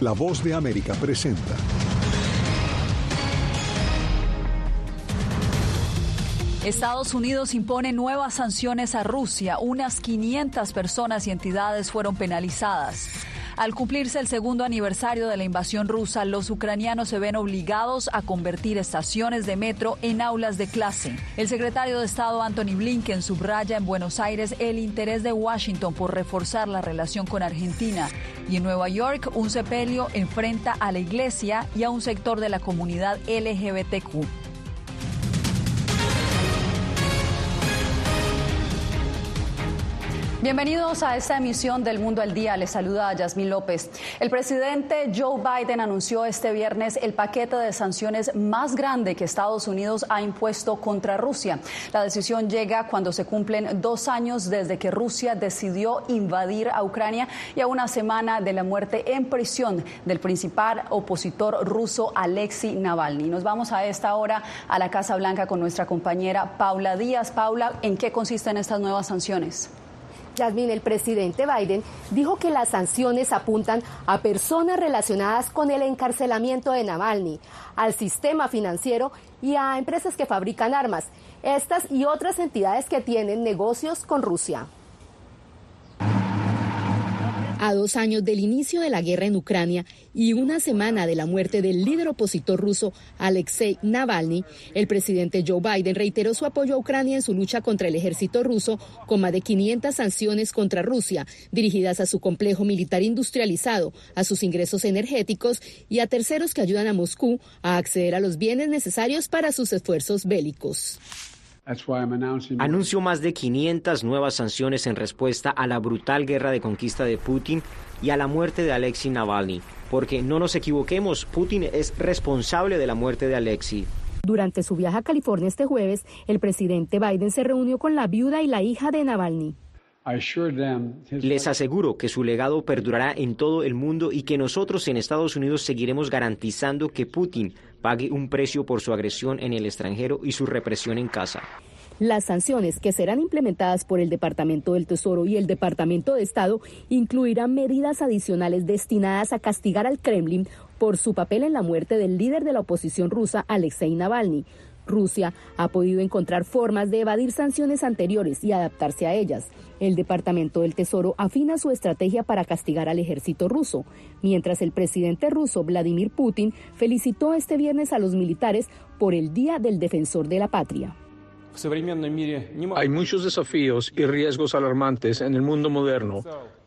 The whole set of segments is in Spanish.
La voz de América presenta. Estados Unidos impone nuevas sanciones a Rusia. Unas 500 personas y entidades fueron penalizadas. Al cumplirse el segundo aniversario de la invasión rusa, los ucranianos se ven obligados a convertir estaciones de metro en aulas de clase. El secretario de Estado Anthony Blinken subraya en Buenos Aires el interés de Washington por reforzar la relación con Argentina. Y en Nueva York, un sepelio enfrenta a la iglesia y a un sector de la comunidad LGBTQ. Bienvenidos a esta emisión del Mundo al Día. Les saluda a Yasmín López. El presidente Joe Biden anunció este viernes el paquete de sanciones más grande que Estados Unidos ha impuesto contra Rusia. La decisión llega cuando se cumplen dos años desde que Rusia decidió invadir a Ucrania y a una semana de la muerte en prisión del principal opositor ruso Alexei Navalny. Nos vamos a esta hora a la Casa Blanca con nuestra compañera Paula Díaz. Paula, ¿en qué consisten estas nuevas sanciones? Yasmin, el presidente Biden dijo que las sanciones apuntan a personas relacionadas con el encarcelamiento de Navalny, al sistema financiero y a empresas que fabrican armas, estas y otras entidades que tienen negocios con Rusia. A dos años del inicio de la guerra en Ucrania y una semana de la muerte del líder opositor ruso Alexei Navalny, el presidente Joe Biden reiteró su apoyo a Ucrania en su lucha contra el ejército ruso con más de 500 sanciones contra Rusia, dirigidas a su complejo militar industrializado, a sus ingresos energéticos y a terceros que ayudan a Moscú a acceder a los bienes necesarios para sus esfuerzos bélicos. Anuncio más de 500 nuevas sanciones en respuesta a la brutal guerra de conquista de Putin y a la muerte de Alexei Navalny. Porque no nos equivoquemos, Putin es responsable de la muerte de Alexei. Durante su viaje a California este jueves, el presidente Biden se reunió con la viuda y la hija de Navalny. Les aseguro que su legado perdurará en todo el mundo y que nosotros en Estados Unidos seguiremos garantizando que Putin pague un precio por su agresión en el extranjero y su represión en casa. Las sanciones que serán implementadas por el Departamento del Tesoro y el Departamento de Estado incluirán medidas adicionales destinadas a castigar al Kremlin por su papel en la muerte del líder de la oposición rusa, Alexei Navalny, Rusia ha podido encontrar formas de evadir sanciones anteriores y adaptarse a ellas. El Departamento del Tesoro afina su estrategia para castigar al ejército ruso, mientras el presidente ruso Vladimir Putin felicitó este viernes a los militares por el Día del Defensor de la Patria. Hay muchos desafíos y riesgos alarmantes en el mundo moderno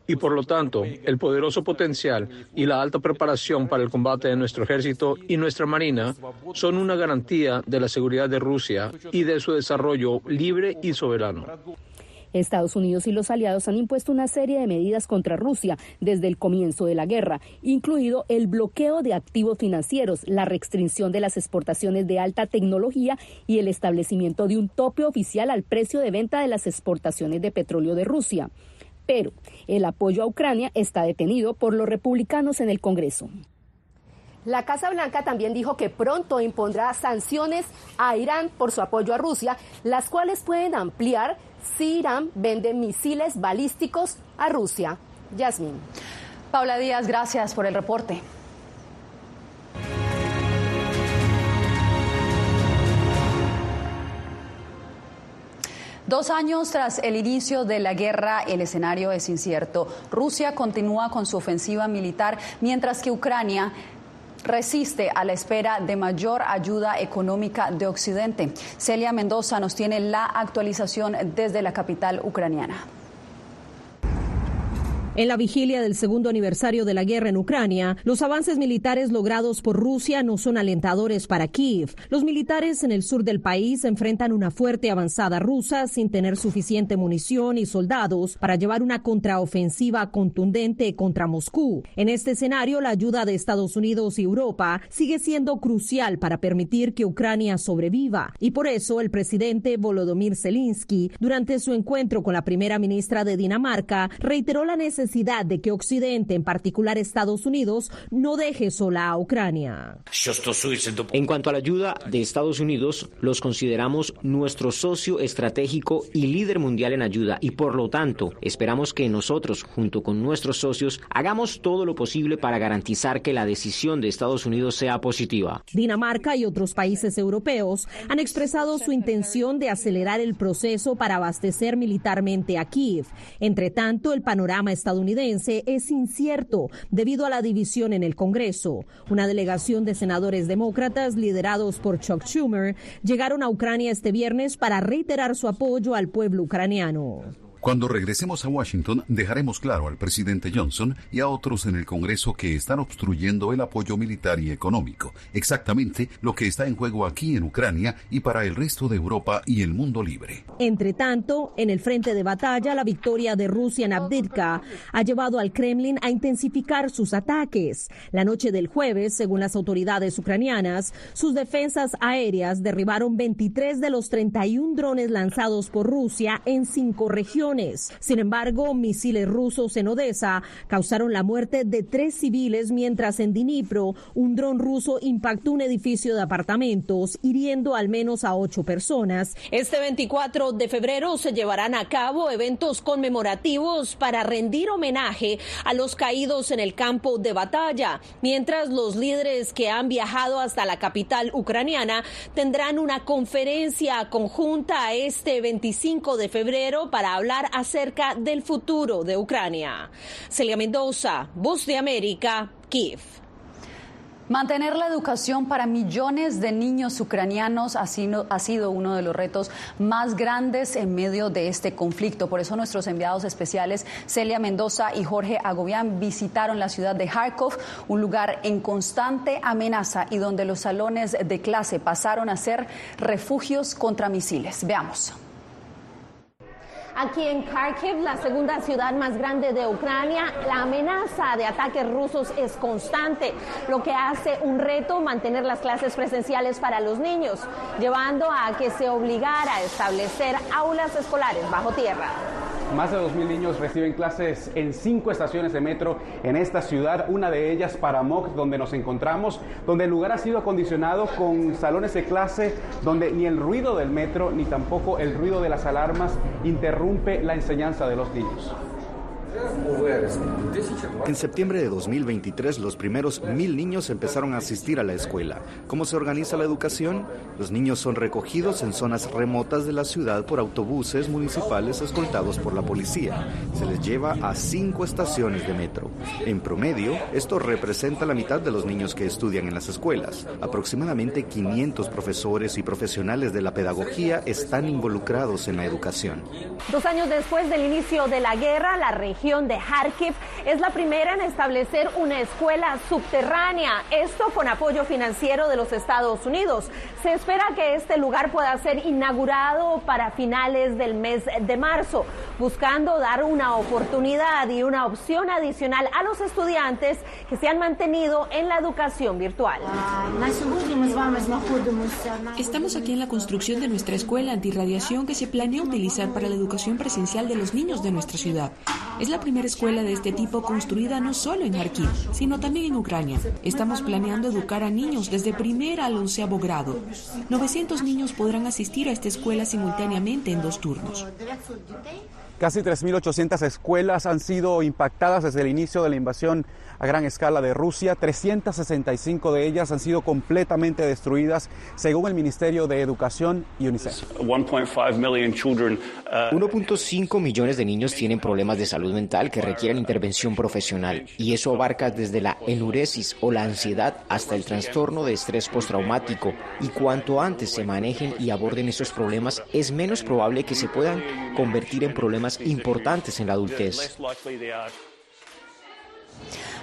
y por lo tanto el poderoso potencial y la alta preparación para el combate de nuestro ejército y nuestra marina son una garantía de la seguridad de Rusia y de su desarrollo libre y soberano. Estados Unidos y los aliados han impuesto una serie de medidas contra Rusia desde el comienzo de la guerra, incluido el bloqueo de activos financieros, la restricción de las exportaciones de alta tecnología y el establecimiento de un tope oficial al precio de venta de las exportaciones de petróleo de Rusia pero el apoyo a Ucrania está detenido por los republicanos en el Congreso. La Casa Blanca también dijo que pronto impondrá sanciones a Irán por su apoyo a Rusia, las cuales pueden ampliar si Irán vende misiles balísticos a Rusia. Yasmin. Paula Díaz, gracias por el reporte. Dos años tras el inicio de la guerra, el escenario es incierto. Rusia continúa con su ofensiva militar, mientras que Ucrania resiste a la espera de mayor ayuda económica de Occidente. Celia Mendoza nos tiene la actualización desde la capital ucraniana. En la vigilia del segundo aniversario de la guerra en Ucrania, los avances militares logrados por Rusia no son alentadores para Kiev. Los militares en el sur del país enfrentan una fuerte avanzada rusa sin tener suficiente munición y soldados para llevar una contraofensiva contundente contra Moscú. En este escenario, la ayuda de Estados Unidos y Europa sigue siendo crucial para permitir que Ucrania sobreviva. Y por eso el presidente Volodymyr Zelensky, durante su encuentro con la primera ministra de Dinamarca, reiteró la necesidad necesidad de que Occidente, en particular Estados Unidos, no deje sola a Ucrania. En cuanto a la ayuda de Estados Unidos, los consideramos nuestro socio estratégico y líder mundial en ayuda y por lo tanto esperamos que nosotros, junto con nuestros socios, hagamos todo lo posible para garantizar que la decisión de Estados Unidos sea positiva. Dinamarca y otros países europeos han expresado su intención de acelerar el proceso para abastecer militarmente a Kiev. Entre tanto, el panorama estadounidense es incierto debido a la división en el Congreso. Una delegación de senadores demócratas liderados por Chuck Schumer llegaron a Ucrania este viernes para reiterar su apoyo al pueblo ucraniano. Cuando regresemos a Washington, dejaremos claro al presidente Johnson y a otros en el Congreso que están obstruyendo el apoyo militar y económico, exactamente lo que está en juego aquí en Ucrania y para el resto de Europa y el mundo libre. Entre tanto, en el frente de batalla, la victoria de Rusia en Abdivka ha llevado al Kremlin a intensificar sus ataques. La noche del jueves, según las autoridades ucranianas, sus defensas aéreas derribaron 23 de los 31 drones lanzados por Rusia en cinco regiones sin embargo, misiles rusos en Odessa causaron la muerte de tres civiles, mientras en Dnipro un dron ruso impactó un edificio de apartamentos, hiriendo al menos a ocho personas. Este 24 de febrero se llevarán a cabo eventos conmemorativos para rendir homenaje a los caídos en el campo de batalla, mientras los líderes que han viajado hasta la capital ucraniana tendrán una conferencia conjunta este 25 de febrero para hablar acerca del futuro de Ucrania. Celia Mendoza, Voz de América, Kiev. Mantener la educación para millones de niños ucranianos ha sido, ha sido, uno de los retos más grandes en medio de este conflicto. Por eso nuestros enviados especiales Celia Mendoza y Jorge Agobián visitaron la ciudad de Kharkov, un lugar en constante amenaza y donde los salones de clase pasaron a ser refugios contra misiles. Veamos. Aquí en Kharkiv, la segunda ciudad más grande de Ucrania, la amenaza de ataques rusos es constante, lo que hace un reto mantener las clases presenciales para los niños, llevando a que se obligara a establecer aulas escolares bajo tierra. Más de 2.000 niños reciben clases en cinco estaciones de metro en esta ciudad, una de ellas para MOC, donde nos encontramos, donde el lugar ha sido acondicionado con salones de clase donde ni el ruido del metro ni tampoco el ruido de las alarmas interrumpe la enseñanza de los niños. En septiembre de 2023, los primeros mil niños empezaron a asistir a la escuela. ¿Cómo se organiza la educación? Los niños son recogidos en zonas remotas de la ciudad por autobuses municipales escoltados por la policía. Se les lleva a cinco estaciones de metro. En promedio, esto representa la mitad de los niños que estudian en las escuelas. Aproximadamente 500 profesores y profesionales de la pedagogía están involucrados en la educación. Dos años después del inicio de la guerra, la región de Kharkiv es la primera en establecer una escuela subterránea, esto con apoyo financiero de los Estados Unidos. Se espera que este lugar pueda ser inaugurado para finales del mes de marzo, buscando dar una oportunidad y una opción adicional a los estudiantes que se han mantenido en la educación virtual. Estamos aquí en la construcción de nuestra escuela antirradiación que se planea utilizar para la educación presencial de los niños de nuestra ciudad. Es la primera escuela de este tipo construida no solo en Kharkiv, sino también en Ucrania. Estamos planeando educar a niños desde primer al onceavo grado. 900 niños podrán asistir a esta escuela simultáneamente en dos turnos. Casi 3.800 escuelas han sido impactadas desde el inicio de la invasión a gran escala de Rusia. 365 de ellas han sido completamente destruidas, según el Ministerio de Educación y UNICEF. 1.5 uh, millones de niños tienen problemas de salud mental que requieren intervención profesional y eso abarca desde la enuresis o la ansiedad hasta el trastorno de estrés postraumático. Y cuanto antes se manejen y aborden esos problemas, es menos probable que se puedan convertir en problemas importantes en la adultez.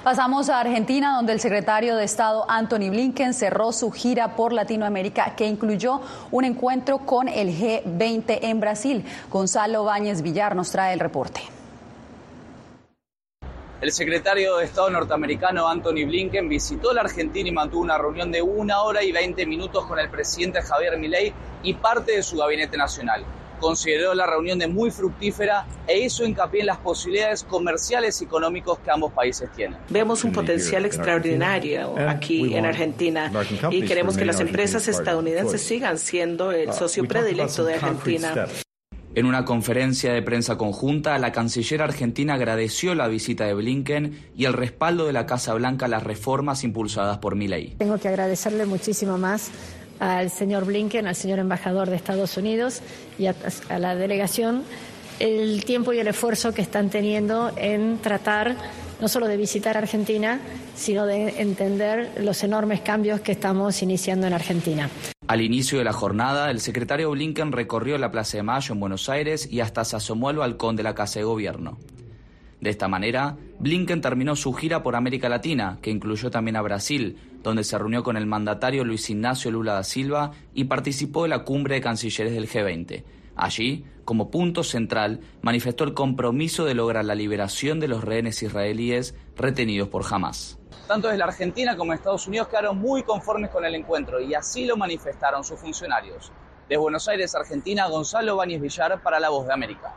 Pasamos a Argentina, donde el secretario de Estado Anthony Blinken cerró su gira por Latinoamérica, que incluyó un encuentro con el G20 en Brasil. Gonzalo Báñez Villar nos trae el reporte. El secretario de Estado norteamericano Anthony Blinken visitó la Argentina y mantuvo una reunión de una hora y veinte minutos con el presidente Javier Milei y parte de su gabinete nacional. Consideró la reunión de muy fructífera e hizo hincapié en las posibilidades comerciales y económicos que ambos países tienen. Vemos un potencial extraordinario aquí en Argentina y queremos que las empresas estadounidenses sigan siendo el socio predilecto de Argentina. En una conferencia de prensa conjunta, la canciller argentina agradeció la visita de Blinken y el respaldo de la Casa Blanca a las reformas impulsadas por Milley. Tengo que agradecerle muchísimo más al señor Blinken, al señor embajador de Estados Unidos y a, la delegación el tiempo y el esfuerzo que están teniendo en tratar no solo de visitar Argentina, sino de entender los enormes cambios que estamos iniciando en Argentina. Al inicio de la jornada, el secretario Blinken recorrió la Plaza de Mayo en Buenos Aires y hasta se asomó al balcón de la Casa de Gobierno. De esta manera, Blinken terminó su gira por América Latina, que incluyó también a Brasil, donde se reunió con el mandatario Luis Ignacio Lula da Silva y participó de la cumbre de cancilleres del G20. Allí, como punto central, manifestó el compromiso de lograr la liberación de los rehenes israelíes retenidos por Hamas. Tanto desde la Argentina como Estados Unidos quedaron muy conformes con el encuentro y así lo manifestaron sus funcionarios. De Buenos Aires, Argentina, Gonzalo Báñez Villar para La Voz de América.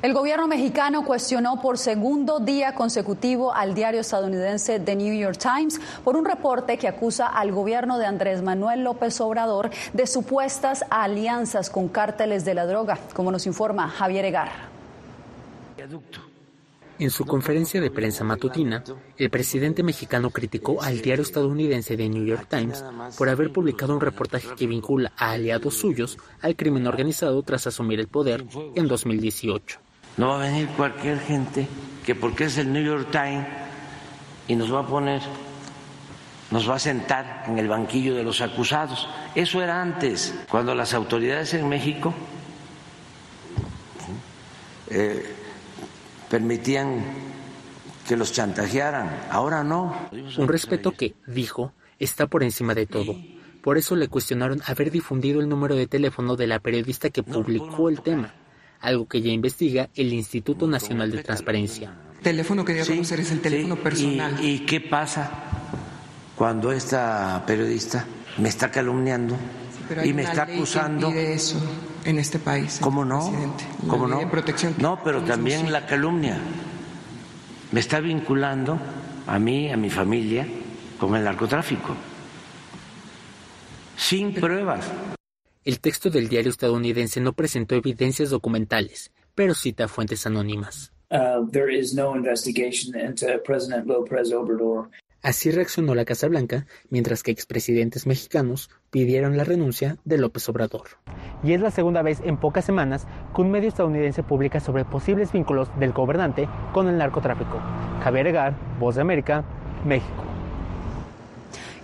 El gobierno mexicano cuestionó por segundo día consecutivo al diario estadounidense The New York Times por un reporte que acusa al gobierno de Andrés Manuel López Obrador de supuestas alianzas con cárteles de la droga, como nos informa Javier Egar. En su conferencia de prensa matutina, el presidente mexicano criticó al diario estadounidense The New York Times por haber publicado un reportaje que vincula a aliados suyos al crimen organizado tras asumir el poder en 2018. No va a venir cualquier gente que porque es el New York Times y nos va a poner, nos va a sentar en el banquillo de los acusados. Eso era antes, cuando las autoridades en México eh, permitían que los chantajearan. Ahora no. Un respeto que, dijo, está por encima de todo. Por eso le cuestionaron haber difundido el número de teléfono de la periodista que publicó el tema algo que ya investiga el Instituto Nacional de Transparencia. El teléfono que dio a conocer es el teléfono personal. ¿Y, qué pasa cuando esta periodista me está calumniando y me está acusando? de eso en este país. ¿Cómo no? ¿Cómo no? no, pero también la calumnia. Me está vinculando a mí, a mi familia, con el narcotráfico. Sin pruebas. El texto del diario estadounidense no presentó evidencias documentales, pero cita fuentes anónimas. Uh, Así reaccionó la Casa Blanca, mientras que expresidentes mexicanos pidieron la renuncia de López Obrador. Y es la segunda vez en pocas semanas que un medio estadounidense publica sobre posibles vínculos del gobernante con el narcotráfico. Javier Egar, Voz de América, México.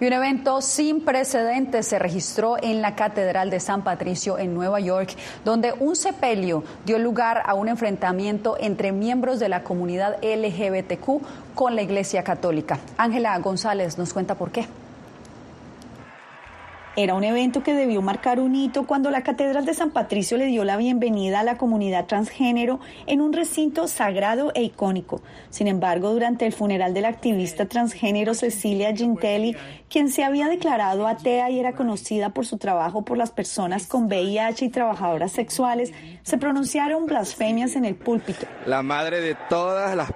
Y un evento sin precedentes se registró en la Catedral de San Patricio en Nueva York, donde un sepelio dio lugar a un enfrentamiento entre miembros de la comunidad LGBTQ con la Iglesia Católica. Ángela González nos cuenta por qué. Era un evento que debió marcar un hito cuando la Catedral de San Patricio le dio la bienvenida a la comunidad transgénero en un recinto sagrado e icónico. Sin embargo, durante el funeral de la activista transgénero Cecilia Gintelli, quien se había declarado atea y era conocida por su trabajo por las personas con VIH y trabajadoras sexuales, se pronunciaron blasfemias en el púlpito. La madre de todas las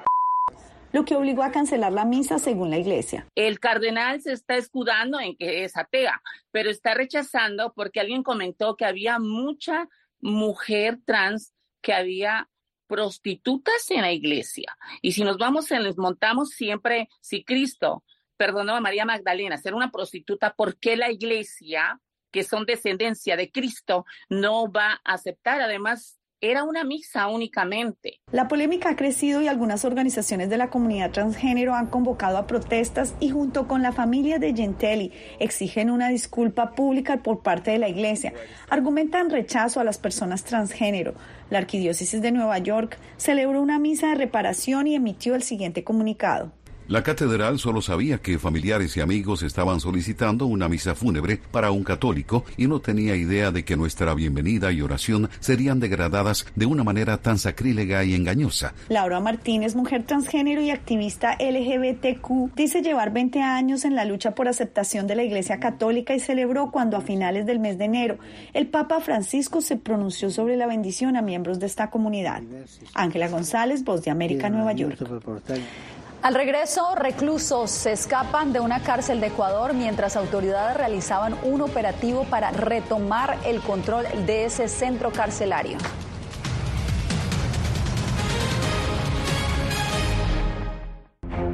lo que obligó a cancelar la misa según la iglesia. El cardenal se está escudando en que es atea, pero está rechazando porque alguien comentó que había mucha mujer trans que había prostitutas en la iglesia. Y si nos vamos en les montamos siempre, si Cristo perdonó a María Magdalena ser una prostituta, ¿por qué la iglesia, que son descendencia de Cristo, no va a aceptar? Además, era una misa únicamente. La polémica ha crecido y algunas organizaciones de la comunidad transgénero han convocado a protestas y junto con la familia de Gentelli exigen una disculpa pública por parte de la iglesia. Argumentan rechazo a las personas transgénero. La Arquidiócesis de Nueva York celebró una misa de reparación y emitió el siguiente comunicado. La catedral solo sabía que familiares y amigos estaban solicitando una misa fúnebre para un católico y no tenía idea de que nuestra bienvenida y oración serían degradadas de una manera tan sacrílega y engañosa. Laura Martínez, mujer transgénero y activista LGBTQ, dice llevar 20 años en la lucha por aceptación de la Iglesia Católica y celebró cuando a finales del mes de enero el Papa Francisco se pronunció sobre la bendición a miembros de esta comunidad. Ángela González, Voz de América, Nueva York. Al regreso, reclusos se escapan de una cárcel de Ecuador mientras autoridades realizaban un operativo para retomar el control de ese centro carcelario.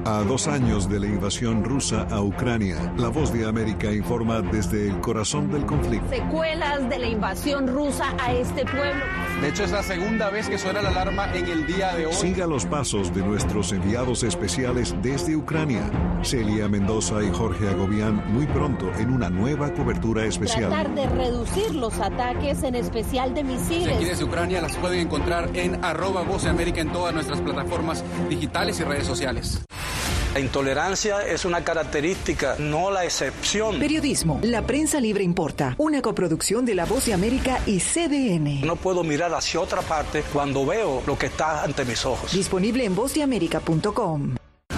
A dos años de la invasión rusa a Ucrania, la voz de América informa desde el corazón del conflicto. Secuelas de la invasión rusa a este pueblo. De hecho, es la segunda vez que suena la alarma en el día de hoy. Siga los pasos de nuestros enviados especiales desde Ucrania, Celia Mendoza y Jorge Agobián, muy pronto en una nueva cobertura especial. Tratar de reducir los ataques, en especial de misiles. Aquí desde Ucrania las pueden encontrar en arroba voz de América en todas nuestras plataformas digitales y redes sociales. La intolerancia es una característica, no la excepción. Periodismo. La prensa libre importa. Una coproducción de La Voz de América y CDN. No puedo mirar hacia otra parte cuando veo lo que está ante mis ojos. Disponible en vozdeamerica.com.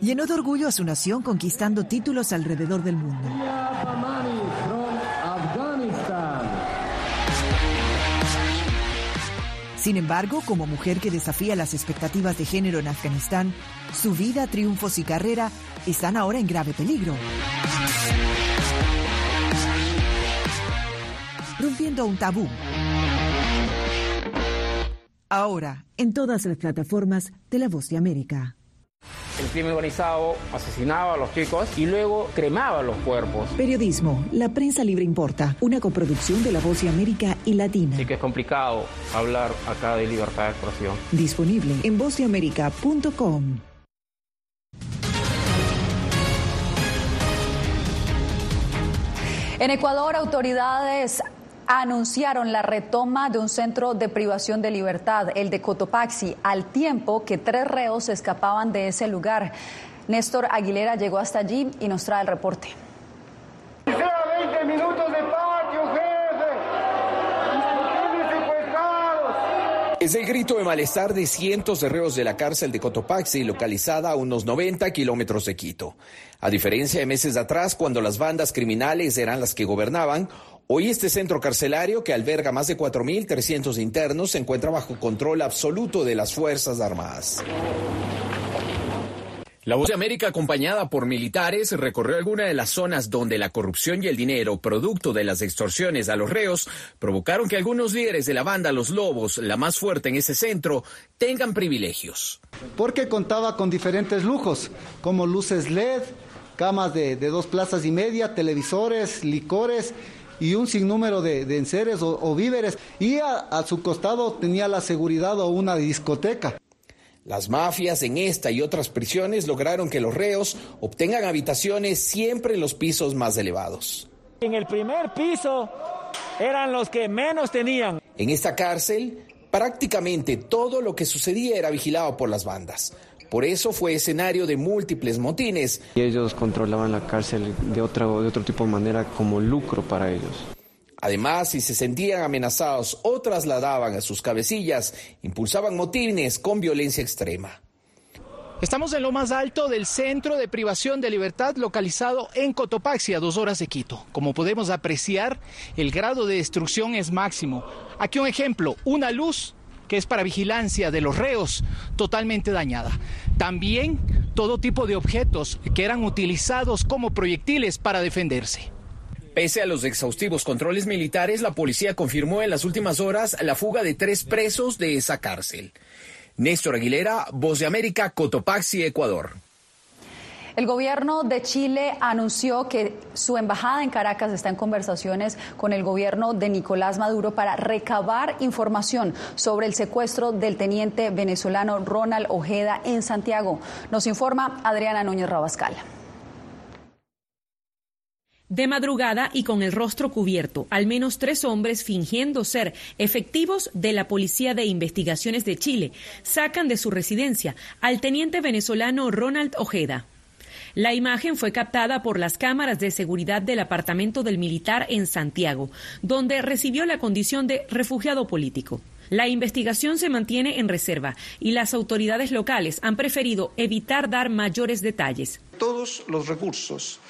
Llenó de orgullo a su nación conquistando títulos alrededor del mundo. Sin embargo, como mujer que desafía las expectativas de género en Afganistán, su vida, triunfos y carrera están ahora en grave peligro. Rompiendo un tabú. Ahora, en todas las plataformas de La Voz de América. El crimen organizado asesinaba a los chicos y luego cremaba los cuerpos. Periodismo, la prensa libre importa, una coproducción de La Voz de América y Latina. Sí que es complicado hablar acá de libertad de expresión. Disponible en vozdeamerica.com. En Ecuador, autoridades anunciaron la retoma de un centro de privación de libertad, el de Cotopaxi, al tiempo que tres reos escapaban de ese lugar. Néstor Aguilera llegó hasta allí y nos trae el reporte. Es el grito de malestar de cientos de reos de la cárcel de Cotopaxi, localizada a unos 90 kilómetros de Quito. A diferencia de meses atrás, cuando las bandas criminales eran las que gobernaban, Hoy este centro carcelario, que alberga más de 4.300 internos, se encuentra bajo control absoluto de las Fuerzas Armadas. La Voz de América, acompañada por militares, recorrió algunas de las zonas donde la corrupción y el dinero, producto de las extorsiones a los reos, provocaron que algunos líderes de la banda Los Lobos, la más fuerte en ese centro, tengan privilegios. Porque contaba con diferentes lujos, como luces LED, camas de, de dos plazas y media, televisores, licores y un sinnúmero de, de enseres o, víveres. Y a, su costado tenía la seguridad o una discoteca. Las mafias en esta y otras prisiones lograron que los reos obtengan habitaciones siempre en los pisos más elevados. En el primer piso eran los que menos tenían. En esta cárcel, prácticamente todo lo que sucedía era vigilado por las bandas. Por eso fue escenario de múltiples motines. Y ellos controlaban la cárcel de otra de otro tipo de manera como lucro para ellos. Además, si se sentían amenazados o trasladaban a sus cabecillas, impulsaban motines con violencia extrema. Estamos en lo más alto del centro de privación de libertad localizado en Cotopaxi, a dos horas de Quito. Como podemos apreciar, el grado de destrucción es máximo. Aquí un ejemplo, una luz que es para vigilancia de los reos, totalmente dañada. También todo tipo de objetos que eran utilizados como proyectiles para defenderse. Pese a los exhaustivos controles militares, la policía confirmó en las últimas horas la fuga de tres presos de esa cárcel. Néstor Aguilera, Voz de América, Cotopaxi, Ecuador. El gobierno de Chile anunció que su embajada en Caracas está en conversaciones con el gobierno de Nicolás Maduro para recabar información sobre el secuestro del teniente venezolano Ronald Ojeda en Santiago. Nos informa Adriana Núñez Rabascal. De madrugada y con el rostro cubierto, al menos tres hombres fingiendo ser efectivos de la Policía de Investigaciones de Chile sacan de su residencia al teniente venezolano Ronald Ojeda. La imagen fue captada por las cámaras de seguridad del apartamento del militar en Santiago, donde recibió la condición de refugiado político. La investigación se mantiene en reserva y las autoridades locales han preferido evitar dar mayores detalles. Todos los recursos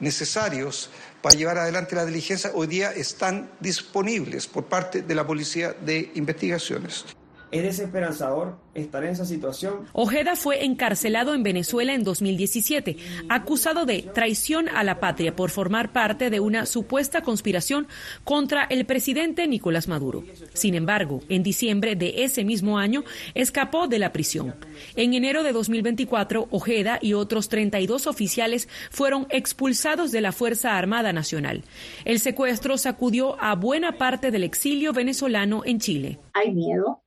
necesarios para llevar adelante la diligencia hoy día están disponibles por parte de la Policía de Investigaciones. Es desesperanzador estar en esa situación. Ojeda fue encarcelado en Venezuela en 2017, acusado de traición a la patria por formar parte de una supuesta conspiración contra el presidente Nicolás Maduro. Sin embargo, en diciembre de ese mismo año escapó de la prisión. En enero de 2024, Ojeda y otros 32 oficiales fueron expulsados de la Fuerza Armada Nacional. El secuestro sacudió a buena parte del exilio venezolano en Chile. Hay miedo,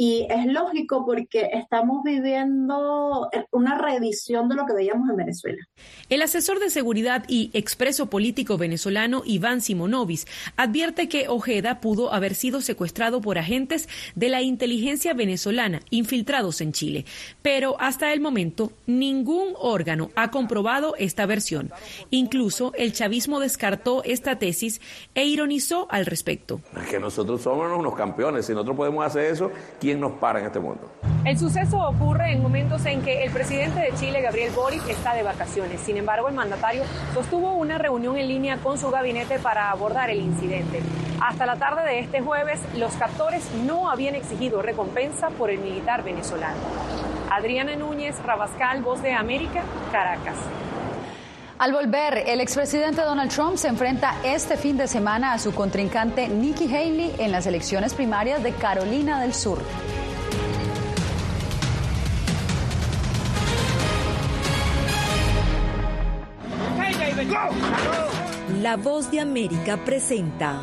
y es lógico porque estamos viviendo una reedición de lo que veíamos en Venezuela. El asesor de seguridad y expreso político venezolano Iván Simonovis advierte que Ojeda pudo haber sido secuestrado por agentes de la inteligencia venezolana infiltrados en Chile, pero hasta el momento ningún órgano ha comprobado esta versión. Incluso el chavismo descartó esta tesis e ironizó al respecto. Que nosotros somos unos campeones, si nosotros podemos hacer eso, nos para en este mundo. El suceso ocurre en momentos en que el presidente de Chile, Gabriel Boric, está de vacaciones. Sin embargo, el mandatario sostuvo una reunión en línea con su gabinete para abordar el incidente. Hasta la tarde de este jueves, los captores no habían exigido recompensa por el militar venezolano. Adriana Núñez, Rabascal, Voz de América, Caracas. Al volver, el expresidente Donald Trump se enfrenta este fin de semana a su contrincante Nikki Haley en las elecciones primarias de Carolina del Sur. La voz de América presenta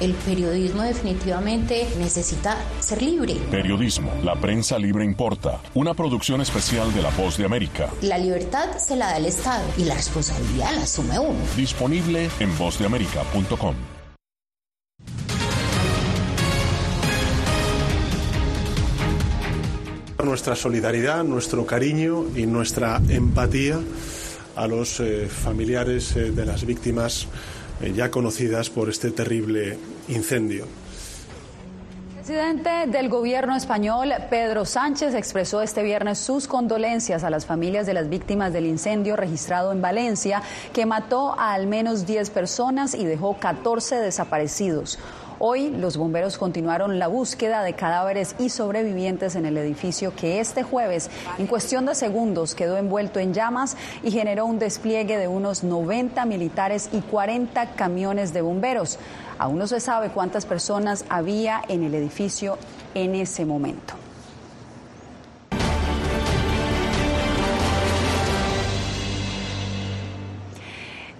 el periodismo definitivamente necesita ser libre. Periodismo, la prensa libre importa. Una producción especial de La Voz de América. La libertad se la da el Estado y la responsabilidad la asume uno. Disponible en vozdeamerica.com. Nuestra solidaridad, nuestro cariño y nuestra empatía a los eh, familiares eh, de las víctimas ya conocidas por este terrible incendio. El El presidente del gobierno español, Pedro Sánchez, expresó este viernes sus condolencias a las familias de las víctimas del incendio registrado en Valencia, que mató a al menos 10 personas y dejó 14 desaparecidos. Hoy los bomberos continuaron la búsqueda de cadáveres y sobrevivientes en el edificio que este jueves, en cuestión de segundos, quedó envuelto en llamas y generó un despliegue de unos 90 militares y 40 camiones de bomberos. Aún no se sabe cuántas personas había en el edificio en ese momento.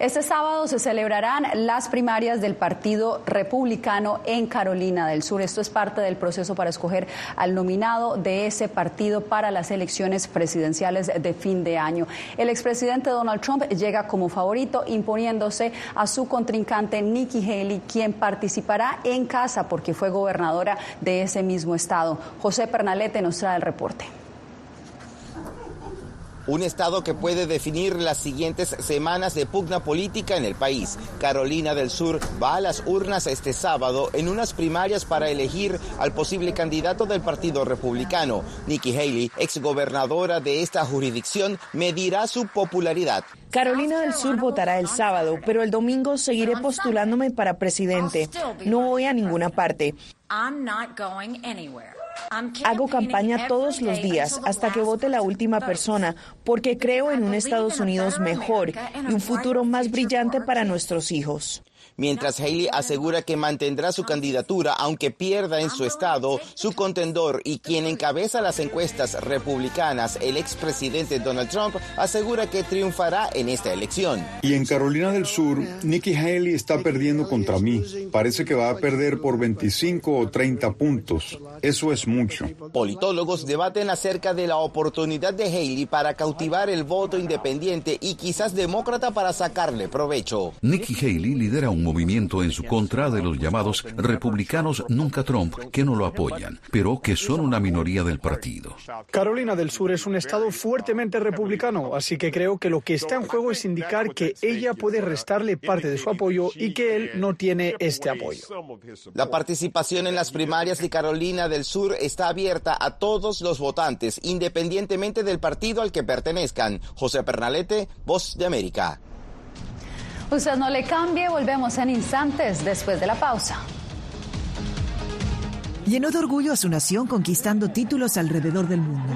Este sábado se celebrarán las primarias del Partido Republicano en Carolina del Sur. Esto es parte del proceso para escoger al nominado de ese partido para las elecciones presidenciales de fin de año. El expresidente Donald Trump llega como favorito imponiéndose a su contrincante Nikki Haley, quien participará en casa porque fue gobernadora de ese mismo estado. José Pernalete nos trae el reporte un estado que puede definir las siguientes semanas de pugna política en el país. Carolina del Sur va a las urnas este sábado en unas primarias para elegir al posible candidato del Partido Republicano. Nikki Haley, exgobernadora de esta jurisdicción, medirá su popularidad. Carolina del Sur votará el sábado, pero el domingo seguiré postulándome para presidente. No voy a ninguna parte. Hago campaña todos los días hasta que vote la última persona porque creo en un Estados Unidos mejor y un futuro más brillante para nuestros hijos mientras Haley asegura que mantendrá su candidatura aunque pierda en su estado su contendor y quien encabeza las encuestas republicanas, el expresidente Donald Trump, asegura que triunfará en esta elección. Y en Carolina del Sur, Nikki Haley está perdiendo contra mí. Parece que va a perder por 25 o 30 puntos. Eso es mucho. Politólogos debaten acerca de la oportunidad de Haley para cautivar el voto independiente y quizás demócrata para sacarle provecho. Nikki Haley lidera un movimiento en su contra de los llamados republicanos nunca Trump, que no lo apoyan, pero que son una minoría del partido. Carolina del Sur es un estado fuertemente republicano, así que creo que lo que está en juego es indicar que ella puede restarle parte de su apoyo y que él no tiene este apoyo. La participación en las primarias de Carolina del Sur está abierta a todos los votantes, independientemente del partido al que pertenezcan. José Pernalete, Voz de América. Usted no le cambie, volvemos en instantes después de la pausa. Llenó de orgullo a su nación conquistando títulos alrededor del mundo.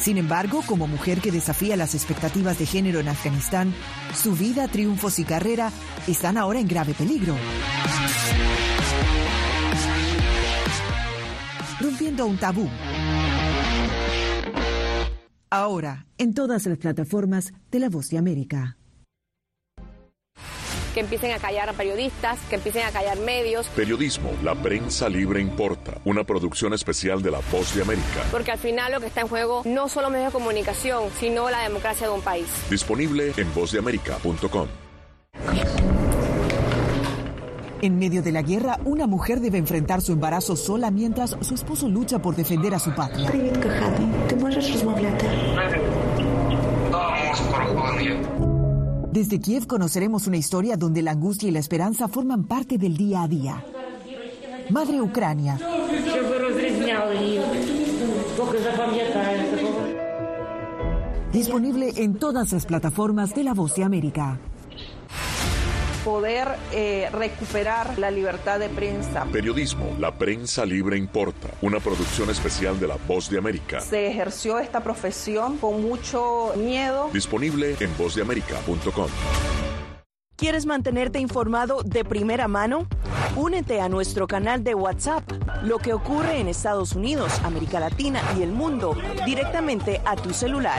Sin embargo, como mujer que desafía las expectativas de género en Afganistán, su vida, triunfos y carrera están ahora en grave peligro. Rompiendo un tabú. Ahora, en todas las plataformas de La Voz de América. Que empiecen a callar a periodistas, que empiecen a callar medios. Periodismo, la prensa libre importa. Una producción especial de La Voz de América. Porque al final lo que está en juego no solo medios de comunicación, sino la democracia de un país. Disponible en vozdeamerica.com. En medio de la guerra, una mujer debe enfrentar su embarazo sola mientras su esposo lucha por defender a su patria. Desde Kiev conoceremos una historia donde la angustia y la esperanza forman parte del día a día. Madre Ucrania. Disponible en todas las plataformas de La Voz de América poder eh, recuperar la libertad de prensa. Periodismo, la prensa libre importa. Una producción especial de La Voz de América. Se ejerció esta profesión con mucho miedo. Disponible en vozdeamerica.com. ¿Quieres mantenerte informado de primera mano? Únete a nuestro canal de WhatsApp. Lo que ocurre en Estados Unidos, América Latina y el mundo directamente a tu celular.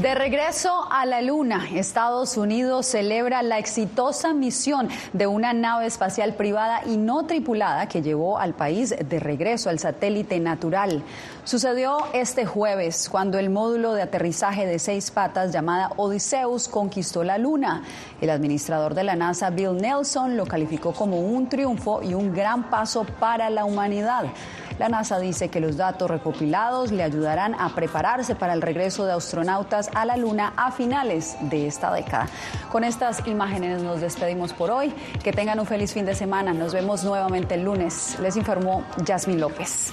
De regreso a la Luna, Estados Unidos celebra la exitosa misión de una nave espacial privada y no tripulada que llevó al país de regreso al satélite natural. Sucedió este jueves cuando el módulo de aterrizaje de seis patas llamada Odysseus conquistó la Luna. El administrador de la NASA, Bill Nelson, lo calificó como un triunfo y un gran paso para la humanidad. La NASA dice que los datos recopilados le ayudarán a prepararse para el regreso de astronautas a la Luna a finales de esta década. Con estas imágenes nos despedimos por hoy. Que tengan un feliz fin de semana. Nos vemos nuevamente el lunes. Les informó Jasmine López.